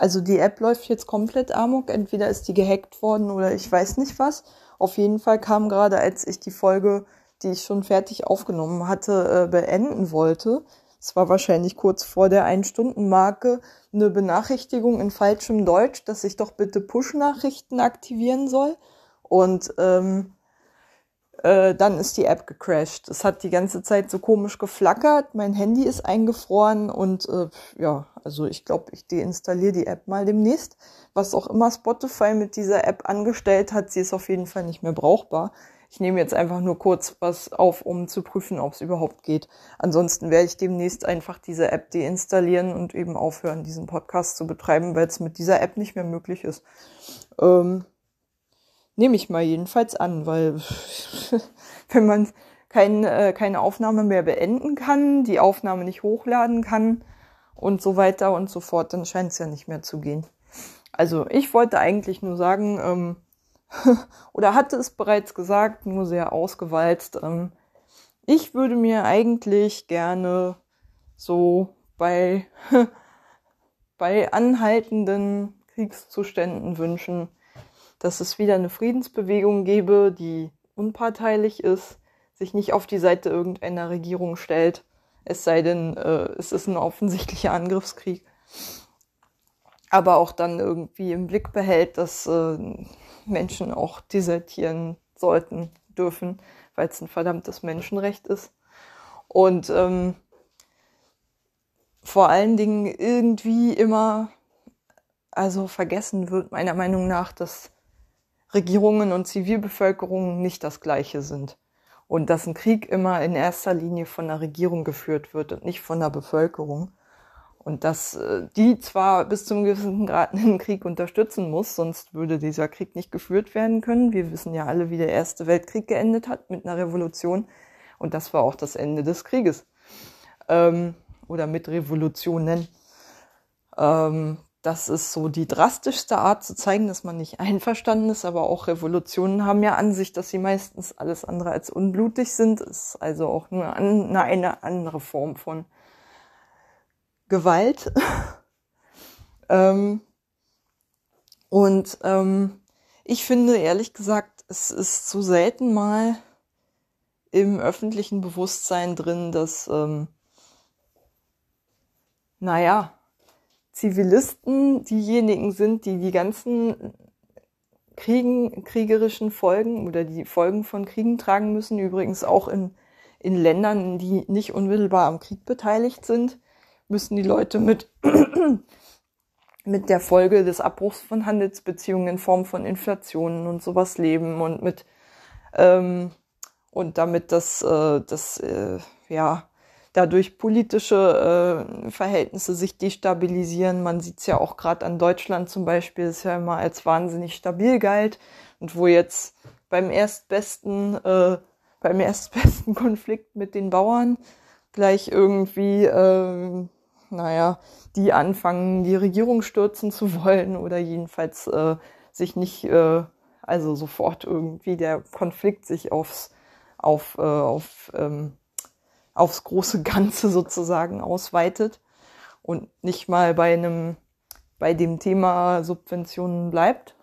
Also die App läuft jetzt komplett amok. Entweder ist die gehackt worden oder ich weiß nicht was. Auf jeden Fall kam gerade, als ich die Folge, die ich schon fertig aufgenommen hatte, äh, beenden wollte, es war wahrscheinlich kurz vor der Ein-Stunden-Marke, eine Benachrichtigung in falschem Deutsch, dass ich doch bitte Push-Nachrichten aktivieren soll. Und ähm, äh, dann ist die App gecrashed. Es hat die ganze Zeit so komisch geflackert, mein Handy ist eingefroren und äh, ja, also ich glaube, ich deinstalliere die App mal demnächst. Was auch immer Spotify mit dieser App angestellt hat, sie ist auf jeden Fall nicht mehr brauchbar. Ich nehme jetzt einfach nur kurz was auf, um zu prüfen, ob es überhaupt geht. Ansonsten werde ich demnächst einfach diese App deinstallieren und eben aufhören, diesen Podcast zu betreiben, weil es mit dieser App nicht mehr möglich ist. Ähm, nehme ich mal jedenfalls an, weil wenn man kein, äh, keine Aufnahme mehr beenden kann, die Aufnahme nicht hochladen kann und so weiter und so fort, dann scheint es ja nicht mehr zu gehen. Also ich wollte eigentlich nur sagen, ähm, oder hatte es bereits gesagt, nur sehr ausgewalzt. Ähm, ich würde mir eigentlich gerne so bei, bei anhaltenden Kriegszuständen wünschen, dass es wieder eine Friedensbewegung gäbe, die unparteilich ist, sich nicht auf die Seite irgendeiner Regierung stellt, es sei denn, äh, es ist ein offensichtlicher Angriffskrieg, aber auch dann irgendwie im Blick behält, dass äh, Menschen auch desertieren sollten, dürfen, weil es ein verdammtes Menschenrecht ist. Und ähm, vor allen Dingen irgendwie immer, also vergessen wird meiner Meinung nach, dass Regierungen und Zivilbevölkerung nicht das gleiche sind. Und dass ein Krieg immer in erster Linie von der Regierung geführt wird und nicht von der Bevölkerung. Und dass äh, die zwar bis zum gewissen Grad einen Krieg unterstützen muss, sonst würde dieser Krieg nicht geführt werden können. Wir wissen ja alle, wie der Erste Weltkrieg geendet hat mit einer Revolution. Und das war auch das Ende des Krieges. Ähm, oder mit Revolutionen. Ähm, das ist so die drastischste Art zu zeigen, dass man nicht einverstanden ist, aber auch Revolutionen haben ja an sich, dass sie meistens alles andere als unblutig sind. Ist also auch nur eine, andere Form von Gewalt. ähm, und ähm, ich finde ehrlich gesagt, es ist zu selten mal im öffentlichen Bewusstsein drin, dass, ähm, naja, Zivilisten diejenigen sind, die die ganzen Kriegen, kriegerischen Folgen oder die Folgen von Kriegen tragen müssen, übrigens auch in, in Ländern, die nicht unmittelbar am Krieg beteiligt sind müssen die Leute mit, mit der Folge des Abbruchs von Handelsbeziehungen in Form von Inflationen und sowas leben und mit ähm, und damit das, äh, das äh, ja dadurch politische äh, Verhältnisse sich destabilisieren. Man sieht es ja auch gerade an Deutschland zum Beispiel, das ja immer als wahnsinnig stabil galt und wo jetzt beim erstbesten äh, beim erstbesten Konflikt mit den Bauern gleich irgendwie äh, naja, die anfangen, die Regierung stürzen zu wollen oder jedenfalls äh, sich nicht, äh, also sofort irgendwie der Konflikt sich aufs, auf, äh, auf, ähm, aufs große Ganze sozusagen ausweitet und nicht mal bei einem, bei dem Thema Subventionen bleibt,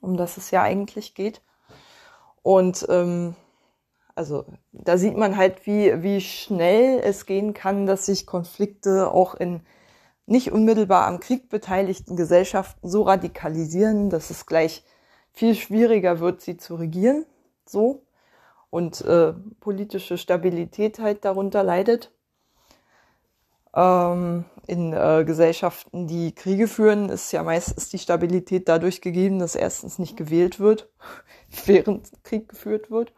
um das es ja eigentlich geht. Und ähm, also da sieht man halt, wie, wie schnell es gehen kann, dass sich Konflikte auch in nicht unmittelbar am Krieg beteiligten Gesellschaften so radikalisieren, dass es gleich viel schwieriger wird, sie zu regieren. So. Und äh, politische Stabilität halt darunter leidet. Ähm, in äh, Gesellschaften, die Kriege führen, ist ja meistens die Stabilität dadurch gegeben, dass erstens nicht gewählt wird, während Krieg geführt wird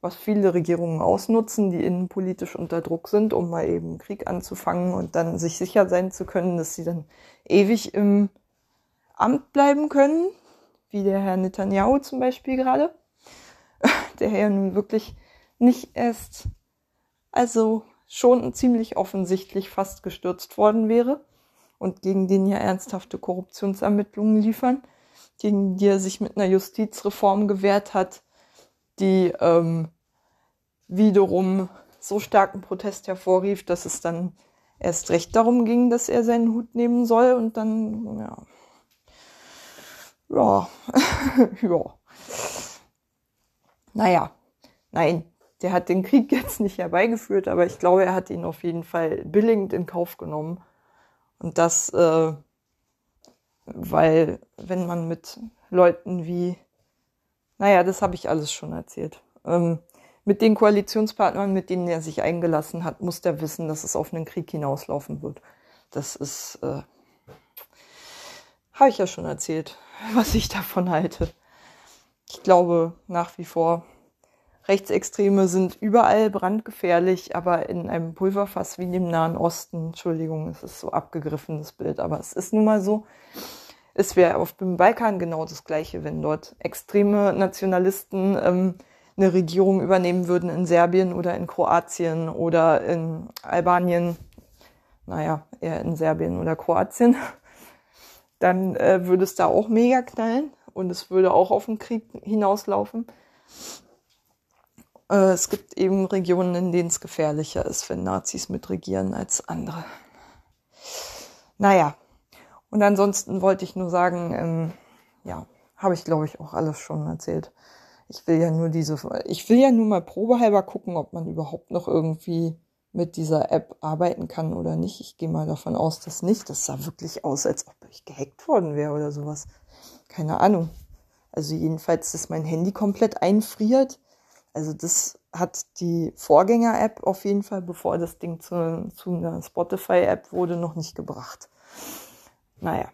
was viele Regierungen ausnutzen, die innenpolitisch unter Druck sind, um mal eben Krieg anzufangen und dann sich sicher sein zu können, dass sie dann ewig im Amt bleiben können, wie der Herr Netanyahu zum Beispiel gerade, der ja nun wirklich nicht erst, also schon ziemlich offensichtlich fast gestürzt worden wäre und gegen den ja ernsthafte Korruptionsermittlungen liefern, gegen die er sich mit einer Justizreform gewehrt hat, die ähm, wiederum so starken Protest hervorrief, dass es dann erst recht darum ging, dass er seinen Hut nehmen soll und dann, ja, ja, ja. Naja, nein, der hat den Krieg jetzt nicht herbeigeführt, aber ich glaube, er hat ihn auf jeden Fall billigend in Kauf genommen. Und das, äh, weil wenn man mit Leuten wie, naja, das habe ich alles schon erzählt, ähm, mit den Koalitionspartnern, mit denen er sich eingelassen hat, muss der wissen, dass es auf einen Krieg hinauslaufen wird. Das ist, äh, habe ich ja schon erzählt, was ich davon halte. Ich glaube nach wie vor, Rechtsextreme sind überall brandgefährlich, aber in einem Pulverfass wie dem Nahen Osten, Entschuldigung, es ist so abgegriffenes Bild, aber es ist nun mal so. Es wäre auf dem Balkan genau das Gleiche, wenn dort extreme Nationalisten ähm, eine Regierung übernehmen würden in Serbien oder in Kroatien oder in Albanien. Naja, eher in Serbien oder Kroatien. Dann äh, würde es da auch mega knallen und es würde auch auf den Krieg hinauslaufen. Äh, es gibt eben Regionen, in denen es gefährlicher ist, wenn Nazis mitregieren als andere. Naja, und ansonsten wollte ich nur sagen, ähm, ja, habe ich glaube ich auch alles schon erzählt. Ich will ja nur diese, ich will ja nur mal probehalber gucken, ob man überhaupt noch irgendwie mit dieser App arbeiten kann oder nicht. Ich gehe mal davon aus, dass nicht. Das sah wirklich aus, als ob ich gehackt worden wäre oder sowas. Keine Ahnung. Also jedenfalls, dass mein Handy komplett einfriert also das hat die Vorgänger-App auf jeden Fall, bevor das Ding zu, zu einer Spotify-App wurde, noch nicht gebracht. Naja.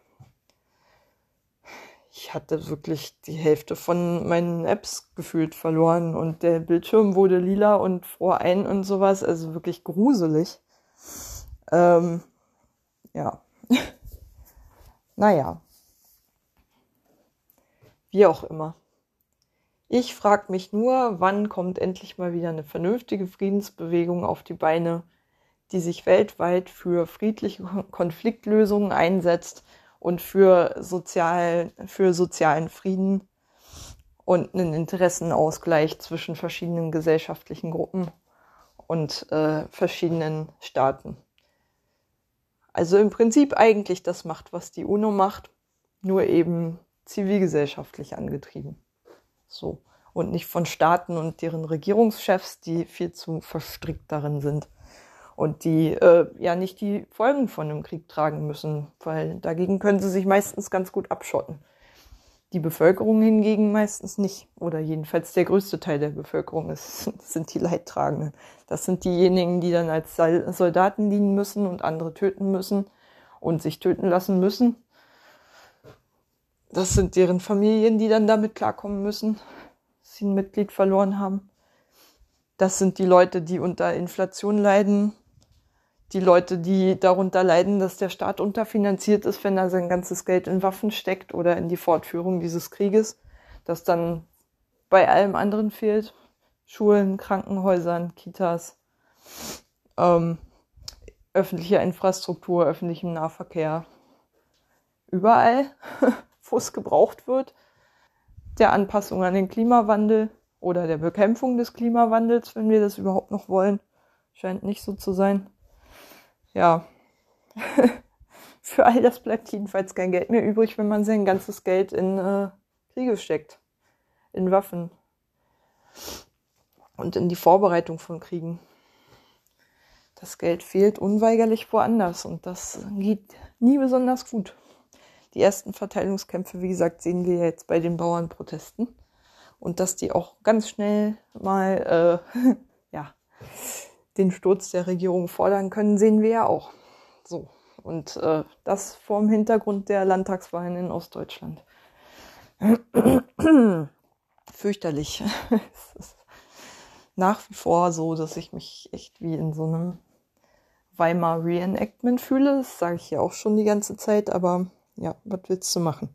Ich hatte wirklich die Hälfte von meinen Apps gefühlt verloren und der Bildschirm wurde lila und vor ein und sowas, also wirklich gruselig. Ähm, ja. naja. Wie auch immer. Ich frage mich nur, wann kommt endlich mal wieder eine vernünftige Friedensbewegung auf die Beine, die sich weltweit für friedliche Konfliktlösungen einsetzt und für, sozial, für sozialen Frieden und einen Interessenausgleich zwischen verschiedenen gesellschaftlichen Gruppen und äh, verschiedenen Staaten. Also im Prinzip eigentlich das macht, was die UNO macht, nur eben zivilgesellschaftlich angetrieben. So. Und nicht von Staaten und deren Regierungschefs, die viel zu verstrickt darin sind. Und die äh, ja nicht die Folgen von einem Krieg tragen müssen, weil dagegen können sie sich meistens ganz gut abschotten. Die Bevölkerung hingegen meistens nicht. Oder jedenfalls der größte Teil der Bevölkerung ist, sind die Leidtragenden. Das sind diejenigen, die dann als Soldaten dienen müssen und andere töten müssen und sich töten lassen müssen das sind deren Familien, die dann damit klarkommen müssen, dass sie ein Mitglied verloren haben. Das sind die Leute, die unter Inflation leiden. Die Leute, die darunter leiden, dass der Staat unterfinanziert ist, wenn er sein ganzes Geld in Waffen steckt oder in die Fortführung dieses Krieges, das dann bei allem anderen fehlt. Schulen, Krankenhäusern, Kitas, ähm, öffentliche Infrastruktur, öffentlichem Nahverkehr. Überall. es gebraucht wird, der Anpassung an den Klimawandel oder der Bekämpfung des Klimawandels, wenn wir das überhaupt noch wollen. Scheint nicht so zu sein. Ja. Für all das bleibt jedenfalls kein Geld mehr übrig, wenn man sein ganzes Geld in äh, Kriege steckt. In Waffen. Und in die Vorbereitung von Kriegen. Das Geld fehlt unweigerlich woanders und das geht nie besonders gut. Die ersten Verteilungskämpfe, wie gesagt, sehen wir jetzt bei den Bauernprotesten. Und dass die auch ganz schnell mal äh, ja, den Sturz der Regierung fordern können, sehen wir ja auch. So. Und äh, das vor dem Hintergrund der Landtagswahlen in Ostdeutschland. Fürchterlich. es ist nach wie vor so, dass ich mich echt wie in so einem Weimar Reenactment fühle. Das sage ich ja auch schon die ganze Zeit, aber ja, was willst du machen?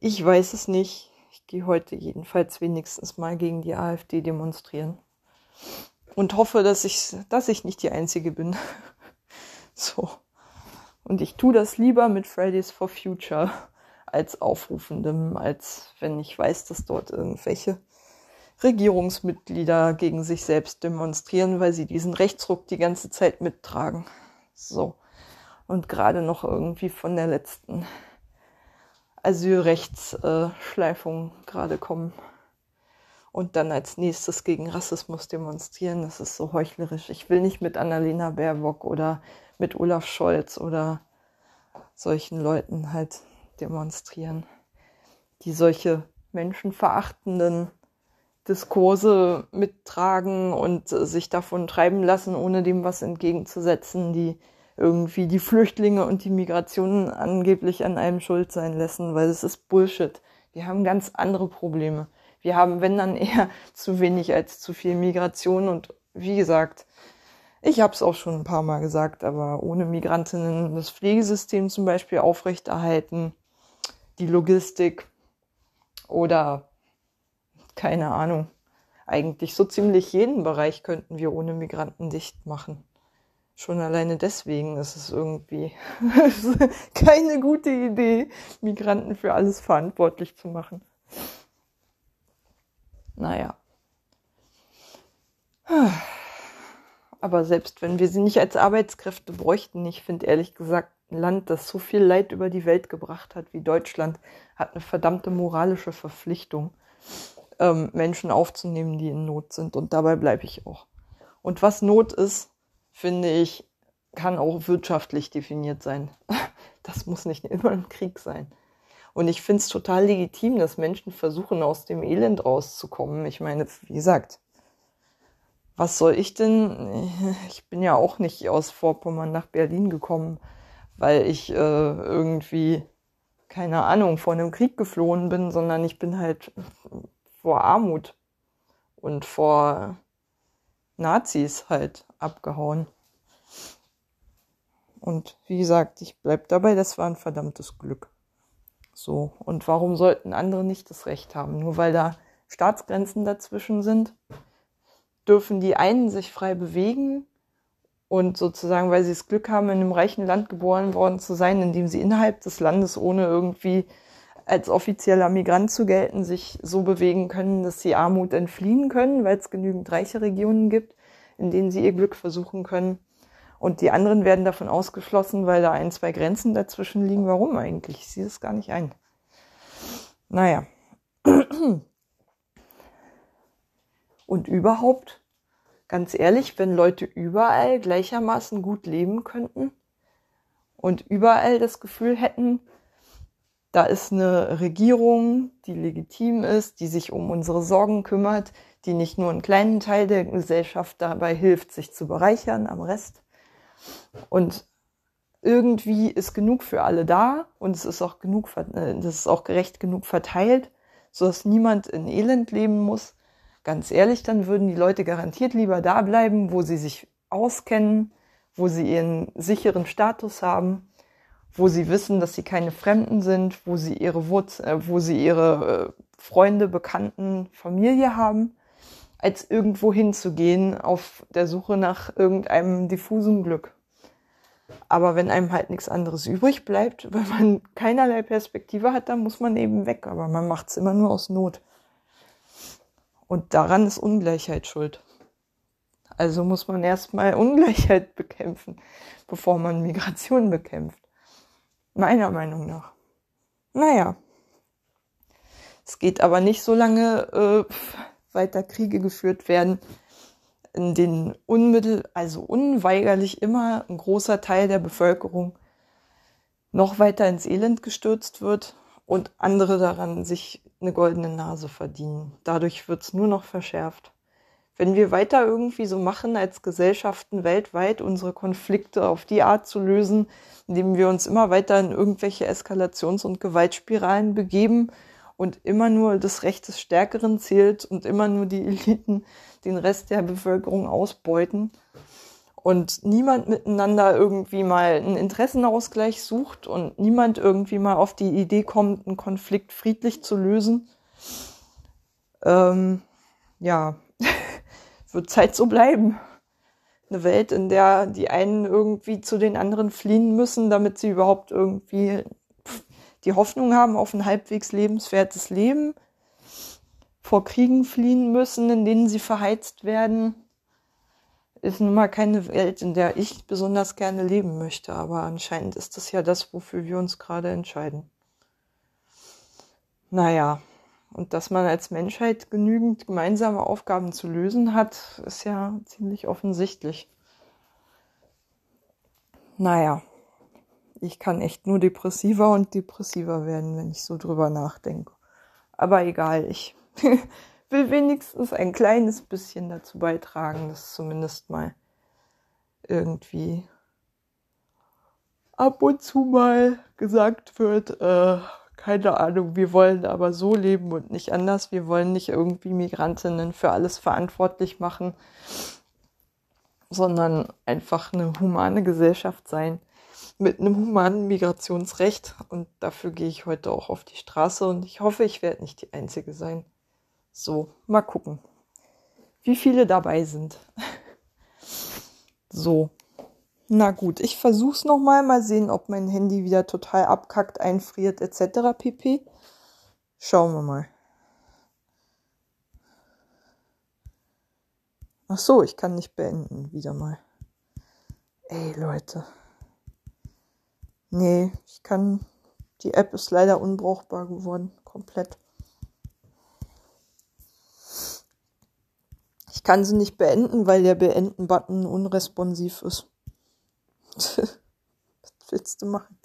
Ich weiß es nicht. Ich gehe heute jedenfalls wenigstens mal gegen die AfD demonstrieren. Und hoffe, dass ich, dass ich nicht die Einzige bin. so. Und ich tue das lieber mit Fridays for Future als Aufrufendem, als wenn ich weiß, dass dort irgendwelche Regierungsmitglieder gegen sich selbst demonstrieren, weil sie diesen Rechtsruck die ganze Zeit mittragen. So. Und gerade noch irgendwie von der letzten Asylrechtsschleifung gerade kommen. Und dann als nächstes gegen Rassismus demonstrieren. Das ist so heuchlerisch. Ich will nicht mit Annalena Baerbock oder mit Olaf Scholz oder solchen Leuten halt demonstrieren, die solche menschenverachtenden Diskurse mittragen und sich davon treiben lassen, ohne dem was entgegenzusetzen, die irgendwie die Flüchtlinge und die Migration angeblich an einem schuld sein lassen, weil es ist Bullshit. Wir haben ganz andere Probleme. Wir haben, wenn dann eher zu wenig als zu viel Migration und wie gesagt, ich habe es auch schon ein paar Mal gesagt, aber ohne Migrantinnen das Pflegesystem zum Beispiel aufrechterhalten, die Logistik oder keine Ahnung. Eigentlich so ziemlich jeden Bereich könnten wir ohne Migranten dicht machen. Schon alleine deswegen ist es irgendwie keine gute Idee, Migranten für alles verantwortlich zu machen. Naja. Aber selbst wenn wir sie nicht als Arbeitskräfte bräuchten, ich finde ehrlich gesagt, ein Land, das so viel Leid über die Welt gebracht hat wie Deutschland, hat eine verdammte moralische Verpflichtung ähm, Menschen aufzunehmen, die in Not sind. Und dabei bleibe ich auch. Und was Not ist, finde ich, kann auch wirtschaftlich definiert sein. Das muss nicht immer ein Krieg sein. Und ich finde es total legitim, dass Menschen versuchen, aus dem Elend rauszukommen. Ich meine, wie gesagt, was soll ich denn? Ich bin ja auch nicht aus Vorpommern nach Berlin gekommen, weil ich äh, irgendwie, keine Ahnung, vor einem Krieg geflohen bin, sondern ich bin halt vor Armut und vor Nazis halt abgehauen. Und wie gesagt, ich bleib dabei, das war ein verdammtes Glück. So. Und warum sollten andere nicht das Recht haben? Nur weil da Staatsgrenzen dazwischen sind, dürfen die einen sich frei bewegen und sozusagen, weil sie das Glück haben, in einem reichen Land geboren worden zu sein, in dem sie innerhalb des Landes ohne irgendwie als offizieller Migrant zu gelten, sich so bewegen können, dass sie Armut entfliehen können, weil es genügend reiche Regionen gibt, in denen sie ihr Glück versuchen können. Und die anderen werden davon ausgeschlossen, weil da ein, zwei Grenzen dazwischen liegen. Warum eigentlich? Ich sehe das gar nicht ein. Naja. Und überhaupt, ganz ehrlich, wenn Leute überall gleichermaßen gut leben könnten und überall das Gefühl hätten, da ist eine Regierung, die legitim ist, die sich um unsere Sorgen kümmert, die nicht nur einen kleinen Teil der Gesellschaft dabei hilft, sich zu bereichern am Rest. Und irgendwie ist genug für alle da und es ist auch genug, äh, das ist auch gerecht genug verteilt, so dass niemand in Elend leben muss. Ganz ehrlich, dann würden die Leute garantiert lieber da bleiben, wo sie sich auskennen, wo sie ihren sicheren Status haben wo sie wissen, dass sie keine Fremden sind, wo sie ihre Wurz äh, wo sie ihre äh, Freunde, Bekannten, Familie haben, als irgendwo hinzugehen auf der Suche nach irgendeinem diffusen Glück. Aber wenn einem halt nichts anderes übrig bleibt, weil man keinerlei Perspektive hat, dann muss man eben weg. Aber man macht es immer nur aus Not. Und daran ist Ungleichheit schuld. Also muss man erstmal Ungleichheit bekämpfen, bevor man Migration bekämpft. Meiner Meinung nach. Naja. Es geht aber nicht so lange äh, weiter Kriege geführt werden, in denen unmittel, also unweigerlich immer ein großer Teil der Bevölkerung noch weiter ins Elend gestürzt wird und andere daran sich eine goldene Nase verdienen. Dadurch wird es nur noch verschärft. Wenn wir weiter irgendwie so machen, als Gesellschaften weltweit unsere Konflikte auf die Art zu lösen, indem wir uns immer weiter in irgendwelche Eskalations- und Gewaltspiralen begeben und immer nur das Recht des Stärkeren zählt und immer nur die Eliten den Rest der Bevölkerung ausbeuten und niemand miteinander irgendwie mal einen Interessenausgleich sucht und niemand irgendwie mal auf die Idee kommt, einen Konflikt friedlich zu lösen. Ähm, ja, wird Zeit so bleiben. Eine Welt, in der die einen irgendwie zu den anderen fliehen müssen, damit sie überhaupt irgendwie die Hoffnung haben auf ein halbwegs lebenswertes Leben, vor Kriegen fliehen müssen, in denen sie verheizt werden, ist nun mal keine Welt, in der ich besonders gerne leben möchte, aber anscheinend ist das ja das, wofür wir uns gerade entscheiden. Naja, und dass man als Menschheit genügend gemeinsame Aufgaben zu lösen hat, ist ja ziemlich offensichtlich. Naja, ich kann echt nur depressiver und depressiver werden, wenn ich so drüber nachdenke. Aber egal, ich will wenigstens ein kleines bisschen dazu beitragen, dass zumindest mal irgendwie ab und zu mal gesagt wird, äh, keine Ahnung, wir wollen aber so leben und nicht anders. Wir wollen nicht irgendwie Migrantinnen für alles verantwortlich machen, sondern einfach eine humane Gesellschaft sein mit einem humanen Migrationsrecht. Und dafür gehe ich heute auch auf die Straße und ich hoffe, ich werde nicht die Einzige sein. So, mal gucken, wie viele dabei sind. so. Na gut, ich versuch's nochmal, mal sehen, ob mein Handy wieder total abkackt, einfriert etc. pp. Schauen wir mal. Ach so, ich kann nicht beenden, wieder mal. Ey, Leute. Nee, ich kann. Die App ist leider unbrauchbar geworden, komplett. Ich kann sie nicht beenden, weil der Beenden-Button unresponsiv ist. Was willst du machen?